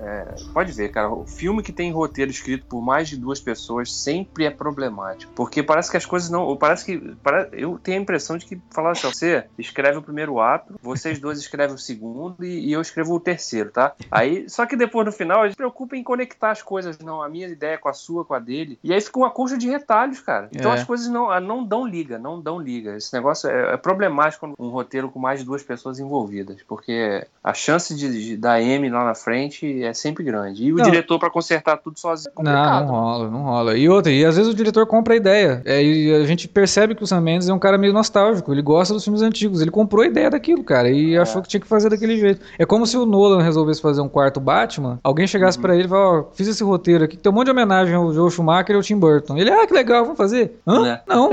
é- pode ver, cara, o filme que tem roteiro escrito por mais de duas pessoas sempre é problemático, porque parece que as coisas não, ou parece que pare- eu tenho a impressão de que falar assim, você escreve o primeiro ato, vocês dois escrevem o segundo e, e eu escrevo o terceiro, tá? Aí, só que depois no final a gente se preocupa em conectar as coisas, não, a minha ideia com a sua, com a dele, e aí fica uma concha de retalhos, cara. Então É. as coisas não, ah, não dão liga, não dão liga. Esse negócio é, é problemático um roteiro com mais de duas pessoas envolvidas, porque a chance de, de dar M lá na frente é sempre grande. E o Não. diretor pra consertar tudo sozinho é Não, não rola, não rola. E outra, e às vezes o diretor compra a ideia. É, e a gente percebe que o Sam Mendes é um cara meio nostálgico. Ele gosta dos filmes antigos. Ele comprou a ideia daquilo, cara, e É. achou que tinha que fazer daquele jeito. É como se o Nolan resolvesse fazer um quarto Batman, alguém chegasse Uhum. pra ele e falasse, ó, fiz esse roteiro aqui, que tem um monte de homenagem ao Joe Schumacher e ao Tim Burton. Ele, ah, que legal, vamos fazer? Hã? Né? Não.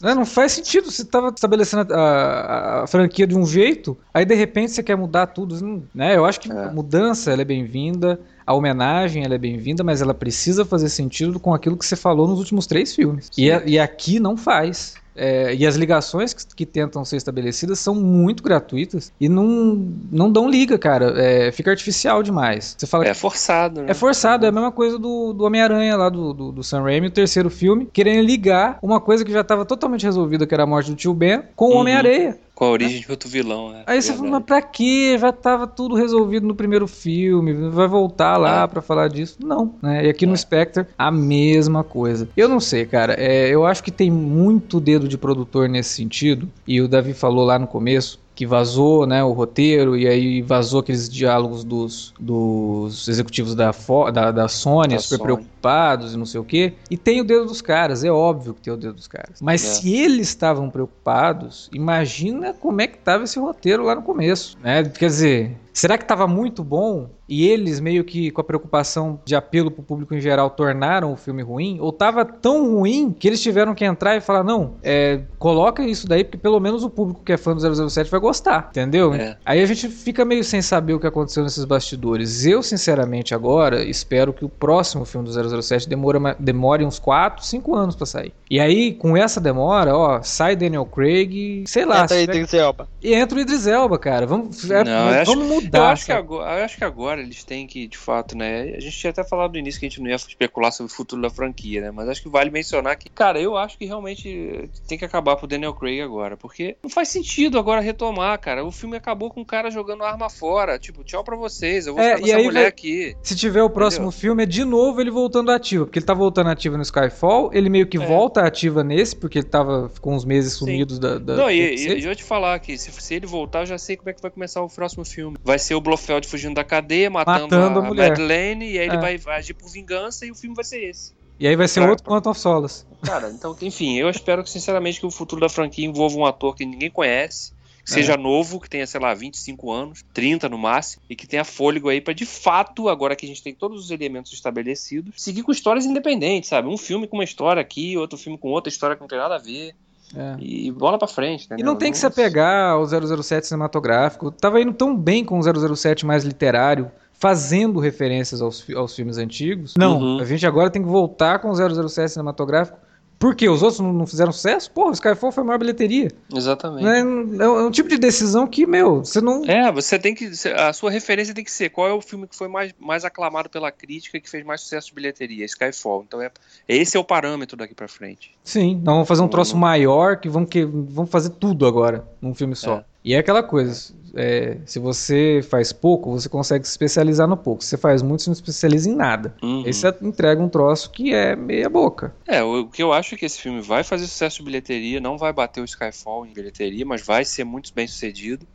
Né, Não faz sentido. Você tava estabelecendo a, a- a franquia de um jeito, aí de repente você quer mudar tudo. Né? Eu acho que É. a mudança ela é bem-vinda, a homenagem ela é bem-vinda, mas ela precisa fazer sentido com aquilo que você falou nos últimos três filmes. E, e aqui não faz. É, e as ligações que, que tentam ser estabelecidas são muito gratuitas e não, não dão liga, cara. É, fica artificial demais. Você fala É forçado, né? é forçado, é a mesma coisa do, do Homem-Aranha lá do, do, do Sam Raimi, o terceiro filme, querendo ligar uma coisa que já estava totalmente resolvida, que era a morte do tio Ben, com o Uhum. Homem-Areia. Com a origem de outro vilão, né? Aí você fala, mas pra quê? Já tava tudo resolvido no primeiro filme, vai voltar lá É. pra falar disso? Não, né? E aqui no É. Spectre, a mesma coisa. Eu não sei, cara, é, eu acho que tem muito dedo de produtor nesse sentido, e o Davi falou lá no começo, que vazou né, o roteiro e aí vazou aqueles diálogos dos, dos executivos da, Fo- da, da Sony, Da super Sony. preocupados e não sei o quê. E tem o dedo dos caras, é óbvio que tem o dedo dos caras. Mas É. se eles estavam preocupados, imagina como é que tava esse roteiro lá no começo, né? Quer dizer, será que tava muito bom e eles meio que com a preocupação de apelo pro público em geral tornaram o filme ruim? Ou tava tão ruim que eles tiveram que entrar e falar, não, é, coloca isso daí porque pelo menos o público que é fã do 007 vai gostar, entendeu? É. Aí a gente fica meio sem saber o que aconteceu nesses bastidores. Eu, sinceramente, agora espero que o próximo filme do 007 demora, ma- demore uns 4, 5 anos pra sair. E aí, com essa demora, ó, sai Daniel Craig, sei lá, Entra que ser Elba. e entra o Idris Elba, cara. Vamos, é, Não, eu acho- vamos Eu mudar. acho, que agora, eu acho que agora eles têm que, de fato, né? A gente tinha até falado no início que a gente não ia especular sobre o futuro da franquia, né? Mas acho que vale mencionar que, cara, eu acho que realmente tem que acabar pro Daniel Craig agora. Porque não faz sentido agora retomar, cara. O filme acabou com o cara jogando arma fora. Tipo, tchau pra vocês. Eu vou É, ficar com essa mulher vai- aqui. Se tiver o próximo filme, é de novo ele voltando ativa. Porque ele tá voltando ativa no Skyfall, ele meio que É. volta ativa nesse, porque ele tava ficou uns meses sumidos da. da Não, e, e, eu te falar que se, se ele voltar, eu já sei como é que vai começar o próximo filme. Vai ser o Blofeld fugindo da cadeia, matando, Matando a a, mulher. Madeleine, e aí ele É. vai, vai agir por vingança e o filme vai ser esse. E aí vai ser outro Quantum of Solace. Cara, então, enfim, eu espero que, sinceramente, que o futuro da franquia envolva um ator que ninguém conhece, que É. seja novo, que tenha, sei lá, 25 anos, 30 no máximo, e que tenha fôlego aí pra, de fato, agora que a gente tem todos os elementos estabelecidos, seguir com histórias independentes, sabe? Um filme com uma história aqui, outro filme com outra história que não tem nada a ver, É. e bola pra frente, E entendeu? não tem que se apegar ao 007 cinematográfico. Tava indo tão bem com o 007 mais literário, fazendo referências aos, aos filmes antigos. Não, Uhum. a gente agora tem que voltar com o 007 cinematográfico. Por quê? Os outros não, fizeram sucesso? Porra, o Skyfall foi a maior bilheteria. Exatamente. Né? É, um- é um tipo de decisão que, meu, você não... É, você tem que. A sua referência tem que ser qual é o filme que foi mais, mais aclamado pela crítica que fez mais sucesso de bilheteria, Skyfall. Então é, esse é o parâmetro daqui pra frente. Sim, nós vamos fazer um Não- troço não- maior que vamos, que vamos fazer tudo agora num filme só. É. E é aquela coisa, é, se você faz pouco, você consegue se especializar no pouco. Se você faz muito, você não se especializa em nada. Uhum. Aí você entrega um troço que é meia boca. É, o, que eu acho é que esse filme vai fazer sucesso de bilheteria, não vai bater o Skyfall em bilheteria, mas vai ser muito bem sucedido.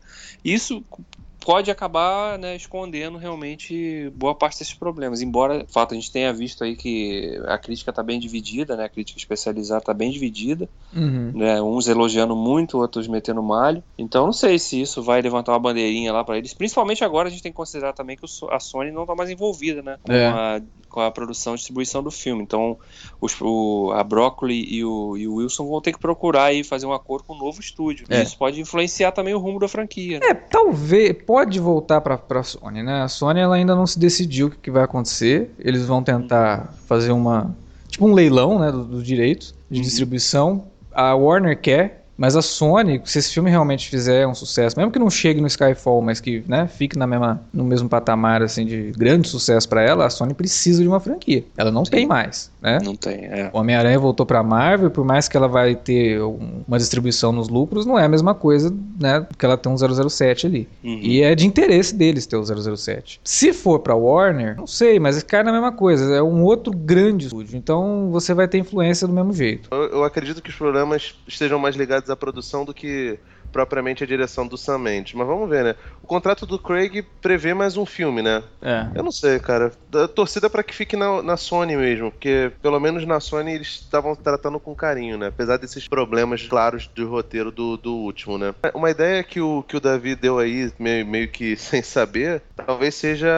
Isso pode acabar né, escondendo realmente boa parte desses problemas. Embora, de fato, a gente tenha visto aí que a crítica está bem dividida, né? A crítica especializada está bem dividida. Uhum. né, uns elogiando muito, outros metendo malho. Então não sei se isso vai levantar uma bandeirinha lá pra eles. Principalmente agora a gente tem que considerar também que a Sony não tá mais envolvida, né, com, É. a, com a produção e distribuição do filme. Então os, o, a Broccoli e o, e o Wilson vão ter que procurar aí fazer um acordo com um novo estúdio. É. E isso pode influenciar também o rumo da franquia. né? É, talvez, pode voltar pra, pra Sony, né? A Sony ela ainda não se decidiu o que, que vai acontecer. Eles vão tentar fazer uma, tipo um leilão, né, do- dos direitos de Uhum. distribuição. A Warner quer, mas a Sony, se esse filme realmente fizer um sucesso, mesmo que não chegue no Skyfall, mas que, né, fique na mesma, no mesmo patamar assim de grande sucesso pra ela, a Sony precisa de uma franquia. Ela não tem mais, né? Não tem, é. O Homem-Aranha voltou pra Marvel, por mais que ela vai ter um- uma distribuição nos lucros, não é a mesma coisa, né, que ela tem um 007 ali. Uhum. E é de interesse deles ter o 007. Se for pra Warner, não sei, mas cai na mesma coisa, é um outro grande estúdio, então você vai ter influência do mesmo jeito. Eu, eu acredito que os problemas estejam mais ligados à produção do que propriamente a direção do Sam Mendes. Mas vamos ver, né? O contrato do Craig prevê mais um filme, né? É. Eu não sei, cara. A torcida para que fique na, na, Sony mesmo, porque pelo menos na Sony eles estavam tratando com carinho, né? Apesar desses problemas claros do roteiro do, do último, né? Uma ideia que o, que o Davi deu aí, meio, meio que sem saber, talvez seja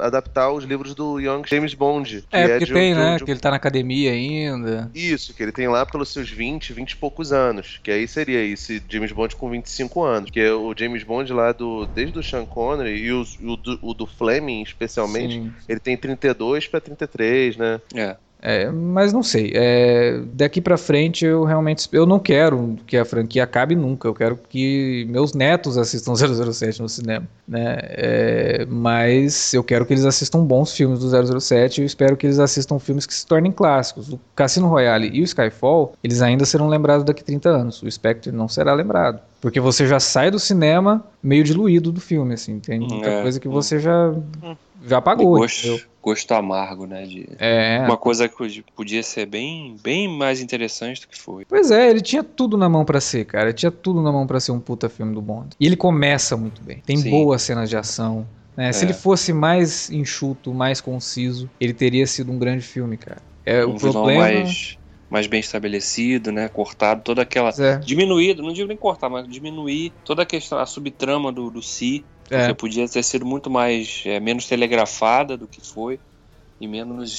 adaptar os livros do Young James Bond. é, porque é de, tem, de, né? De... Que ele tá na academia ainda. Isso, que ele tem lá pelos seus 20, 20 e poucos anos. Que aí seria esse James Bond com 25 anos. Que é o James Bond lá do. Desde o Sean Connery e o, o, do, o do Fleming, especialmente, Sim. ele tem 32 para 33, né? É. É, mas não sei. É, daqui para frente eu realmente eu não quero que a franquia acabe nunca. Eu quero que meus netos assistam 007 no cinema, né? É, mas eu quero que eles assistam bons filmes do 007 e eu espero que eles assistam filmes que se tornem clássicos. O Cassino Royale e o Skyfall, eles ainda serão lembrados daqui a 30 anos. O Spectre não será lembrado. Porque você já sai do cinema meio diluído do filme, assim. Tem muita é, coisa que você já, já apagou. Gosto, gosto amargo, né? De é. Uma coisa que podia ser bem, bem mais interessante do que foi. Pois é, ele tinha tudo na mão para ser, cara. Ele tinha tudo na mão para ser um puta filme do Bond. E ele começa muito bem. Tem Sim. boas cenas de ação. Né? É. Se ele fosse mais enxuto, mais conciso, ele teria sido um grande filme, cara. É, um o problema... mais mais bem estabelecido, né? Cortado toda aquela. É. Diminuído, não digo nem cortar, mas diminuir toda a questão, a subtrama do, do Si. É. Podia ter sido muito mais. É, menos telegrafada do que foi. E menos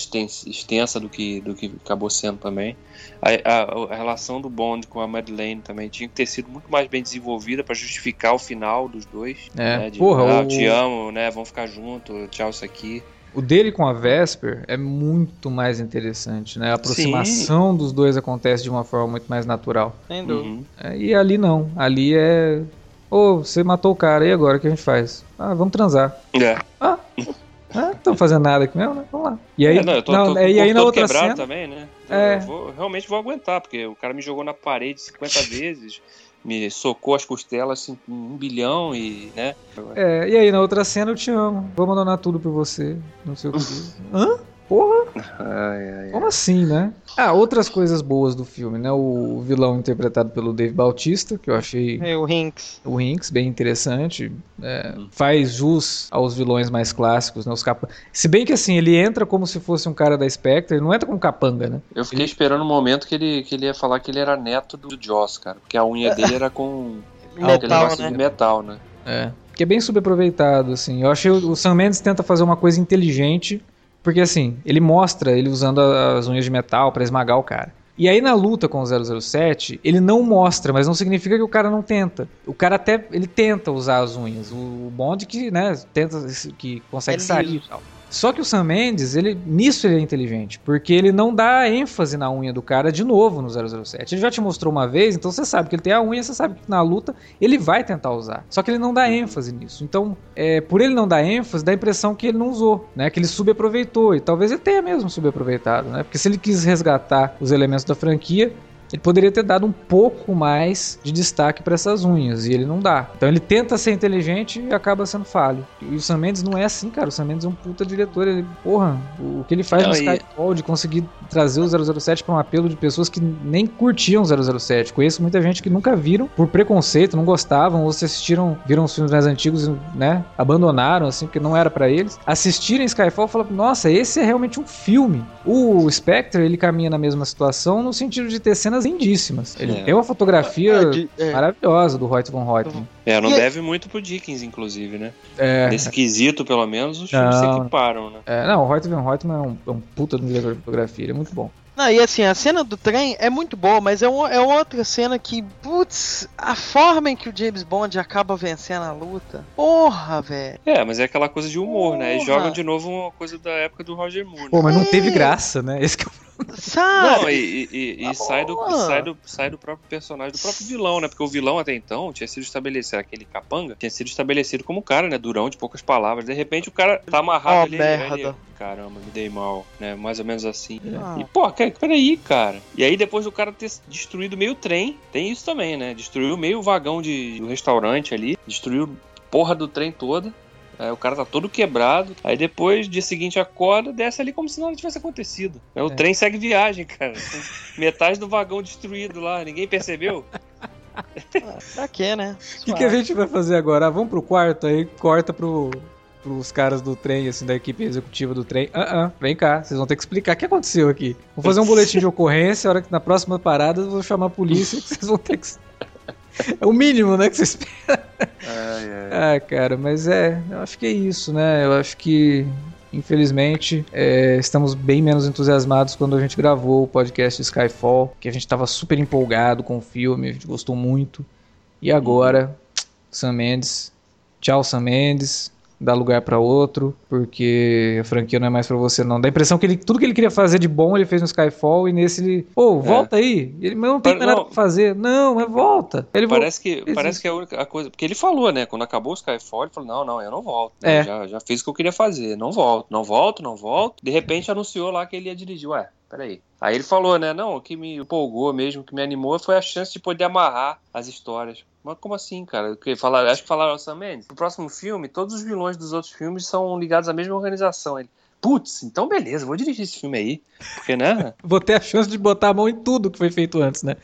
extensa do que, do que acabou sendo também. A, a, a relação do Bond com a Madeleine também tinha que ter sido muito mais bem desenvolvida para justificar o final dos dois. É. Né? De, Porra, ah, o... te amo, né? Vamos ficar junto, tchau, isso aqui. O dele com a Vesper é muito mais interessante, né? A aproximação Sim. dos dois acontece de uma forma muito mais natural. Sem dúvida. Uhum. É, e ali não. Ali é. Ô, oh, você matou o cara, e agora o que a gente faz? Ah, vamos transar. É. Ah, não estão fazendo nada aqui mesmo, né? Vamos lá. E aí, é, não, eu tô, não, tô, e aí na outra quebrado cena, também, né? É. Eu vou, realmente vou aguentar, porque o cara me jogou na parede 50 vezes me socou as costelas assim, com um bilhão e, né? É, e aí na outra cena eu te amo, vou abandonar tudo por você, não sei o que. Hã? Porra! Ai, ai, Como assim, né? Ah, outras coisas boas do filme, né? O vilão interpretado pelo Dave Bautista, que eu achei. É, o Hinks. O Hinks, bem interessante. É. Faz jus aos vilões mais clássicos, né? Os capa... Se bem que assim, ele entra como se fosse um cara da Spectre, ele não entra como capanga, né? Eu fiquei ele... esperando o um momento que ele, que ele ia falar que ele era neto do Joss, cara. Porque a unha dele era com. metal, né? de metal, né? É. Que é bem subaproveitado, assim. Eu achei o, o Sam Mendes tenta fazer uma coisa inteligente porque assim, ele mostra ele usando as unhas de metal para esmagar o cara. E aí na luta com o 007, ele não mostra, mas não significa que o cara não tenta. O cara até ele tenta usar as unhas. O Bond que, né, tenta que consegue é sair e tal. Só que o Sam Mendes, ele, nisso ele é inteligente, porque ele não dá ênfase na unha do cara de novo no 007. Ele já te mostrou uma vez, então você sabe que ele tem a unha, você sabe que na luta ele vai tentar usar. Só que ele não dá ênfase nisso. Então, é, por ele não dar ênfase, dá a impressão que ele não usou, né? Que ele subaproveitou. E talvez ele tenha mesmo subaproveitado, né? Porque se ele quis resgatar os elementos da franquia, ele poderia ter dado um pouco mais de destaque para essas unhas e ele não dá. Então ele tenta ser inteligente e acaba sendo falho. E o Sam Mendes não é assim, cara. O Sam Mendes é um puta diretor. Ele, porra, o que ele faz não, no e... Skyfall de conseguir trazer o 007 para um apelo de pessoas que nem curtiam 007. Conheço muita gente que nunca viram por preconceito, não gostavam ou se assistiram, viram os filmes mais antigos, né, abandonaram assim porque não era para eles. Assistirem Skyfall e falaram: "Nossa, esse é realmente um filme". O Spectre, ele caminha na mesma situação no sentido de ter cenas cenas lindíssimas. Ele é. tem uma fotografia é, é. maravilhosa do Reut von Reutemann. É, não e deve muito pro Dickens, inclusive, né? É. Nesse quesito, pelo menos, os filmes se equiparam, né? É, não, o Reut von Reutemann é um, é um puta do diretor de fotografia, ele é muito bom. Não, e assim, a cena do trem é muito boa, mas é, um, é outra cena que, putz, a forma em que o James Bond acaba vencendo a luta. Porra, velho. É, mas é aquela coisa de humor, Porra. né? E jogam de novo uma coisa da época do Roger Moore. Pô, mas não teve graça, né? Esse que é o Sabe? Não, e, e, e tá sai, do, sai, do, sai do próprio personagem, do próprio vilão, né? Porque o vilão até então tinha sido estabelecido, aquele capanga, tinha sido estabelecido como cara, né? Durão, de poucas palavras. De repente o cara tá amarrado oh, ali. Merda. Caramba, me dei mal, né? Mais ou menos assim. Ah. E, pô, peraí, cara. E aí, depois do cara ter destruído meio trem, tem isso também, né? Destruiu meio vagão de, do restaurante ali, destruiu porra do trem toda. É, o cara tá todo quebrado. Aí depois, dia seguinte, acorda, desce ali como se nada tivesse acontecido. É, o é. trem segue viagem, cara. metade do vagão destruído lá. Ninguém percebeu. pra quê, né? O que, que a gente vai fazer agora? Ah, vamos pro quarto aí, corta pro, pros caras do trem, assim, da equipe executiva do trem. Ah, ah, vem cá, vocês vão ter que explicar o que aconteceu aqui. Vou fazer um boletim de ocorrência, a hora que na próxima parada eu vou chamar a polícia, que vocês vão ter que. É o mínimo, né, que você espera. Ai, ai. Ah, cara, mas é, eu acho que é isso, né? Eu acho que, infelizmente, é, estamos bem menos entusiasmados quando a gente gravou o podcast Skyfall, que a gente estava super empolgado com o filme, a gente gostou muito. E agora, Sam Mendes, tchau Sam Mendes, dá lugar pra outro, porque a franquia não é mais pra você não. Dá a impressão que ele, tudo que ele queria fazer de bom ele fez no Skyfall e nesse ele, ô, volta aí. Ele, mas não tem mais nada pra fazer. Não, mas volta. Ele. Parece que, parece que é a única coisa. Porque ele falou, né? Quando acabou o Skyfall, ele falou: não, não, eu não volto. né, É. Já, já fiz o que eu queria fazer. Não volto, não volto, não volto. De repente anunciou lá que ele ia dirigir. Ué, peraí. Aí ele falou, né? Não, o que me empolgou mesmo, o que me animou foi a chance de poder amarrar as histórias. Mas como assim, cara? Que falaram, acho que falaram ao Sam Mendes. No próximo filme, todos os vilões dos outros filmes são ligados à mesma organização. Ele, putz, então beleza, vou dirigir esse filme aí. Porque, né? Vou ter a chance de botar a mão em tudo que foi feito antes, né?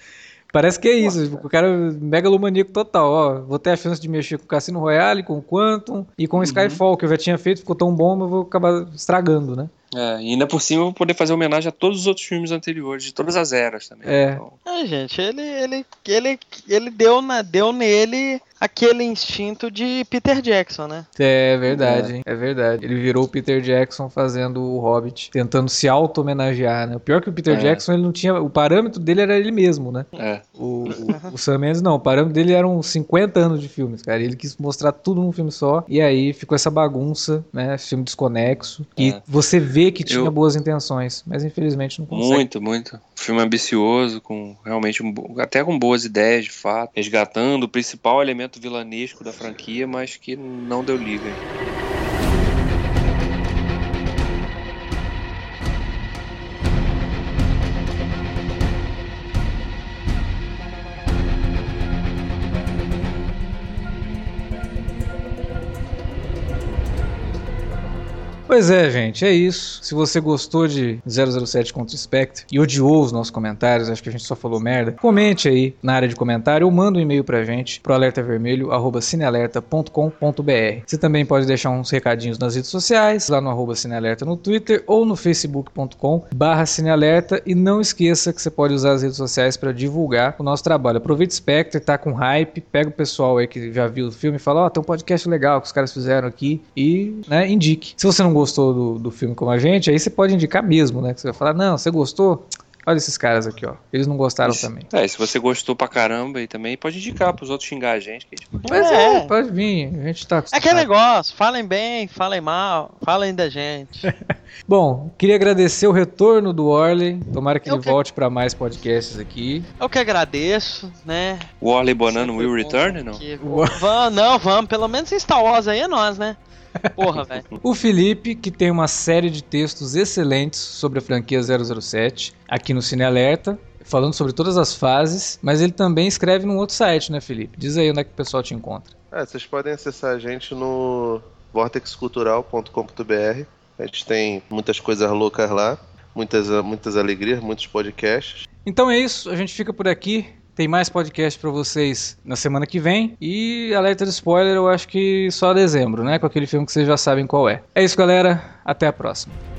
Parece que é isso, tipo, o cara é megalomaníaco total, ó. Vou ter a chance de mexer com o Cassino Royale, com o Quantum e com o Skyfall, que eu já tinha feito, ficou tão bom, mas eu vou acabar estragando, né? É, e ainda por cima eu vou poder fazer homenagem a todos os outros filmes anteriores, de todas as eras também. É. Então, É, gente, ele, ele, ele, ele deu, na, deu nele aquele instinto de Peter Jackson, né? É verdade, hein? É verdade. Ele virou o Peter Jackson fazendo o Hobbit, tentando se auto-homenagear, né? O pior que o Peter É. Jackson, ele não tinha. O parâmetro dele era ele mesmo, né? é. O, o, o Sam Mendes não, o parâmetro dele eram 50 anos de filmes, cara. Ele quis mostrar tudo num filme só. E aí ficou essa bagunça, né? Filme desconexo. E É. você vê que tinha Eu- boas intenções, mas infelizmente não consegue. Muito, muito. Filme ambicioso, com realmente um até com boas ideias, de fato, resgatando o principal elemento vilanesco da franquia, mas que não deu liga. Pois é, gente, é isso. Se você gostou de 007 contra Spectre e odiou os nossos comentários, acho que a gente só falou merda, comente aí na área de comentário ou manda um e-mail pra gente pro alertavermelho@cinealerta.com.br. Você também pode deixar uns recadinhos nas redes sociais, lá no arroba cinealerta no Twitter ou no facebook.com barra cinealerta e não esqueça que você pode usar as redes sociais para divulgar o nosso trabalho. Aproveita Spectre, tá com hype, pega o pessoal aí que já viu o filme e fala, ó, tem um podcast legal que os caras fizeram aqui e, né, indique. Se você não gostou do, do filme como a gente, aí você pode indicar mesmo, né, que você vai falar, não, você gostou? Olha esses caras aqui, ó. Eles não gostaram Isso. também. É, e se você gostou pra caramba e também pode indicar pros outros xingar a gente. Que a gente... Mas é, É. pode vir, a gente tá É acostumado. aquele negócio, falem bem, falem mal, falem da gente. Bom, queria agradecer o retorno do Orley. Tomara que Eu ele que- volte para mais podcasts aqui. Eu que agradeço, né? O Orley Bonano Sempre will return, não? aqui. Vamos, não, vamos. Pelo menos em Star Wars aí é nós, né? Porra, velho. O Felipe, que tem uma série de textos excelentes sobre a franquia 007 aqui no Cine Alerta, falando sobre todas as fases, mas ele também escreve num outro site, né, Felipe? Diz aí onde é que o pessoal te encontra. É, vocês podem acessar a gente no vortexcultural.com.br. A gente tem muitas coisas loucas lá, muitas, muitas alegrias, muitos podcasts. Então é isso, a gente fica por aqui. Tem mais podcast pra vocês na semana que vem. E alerta de spoiler, eu acho que só dezembro, né? Com aquele filme que vocês já sabem qual é. É isso, galera. Até a próxima.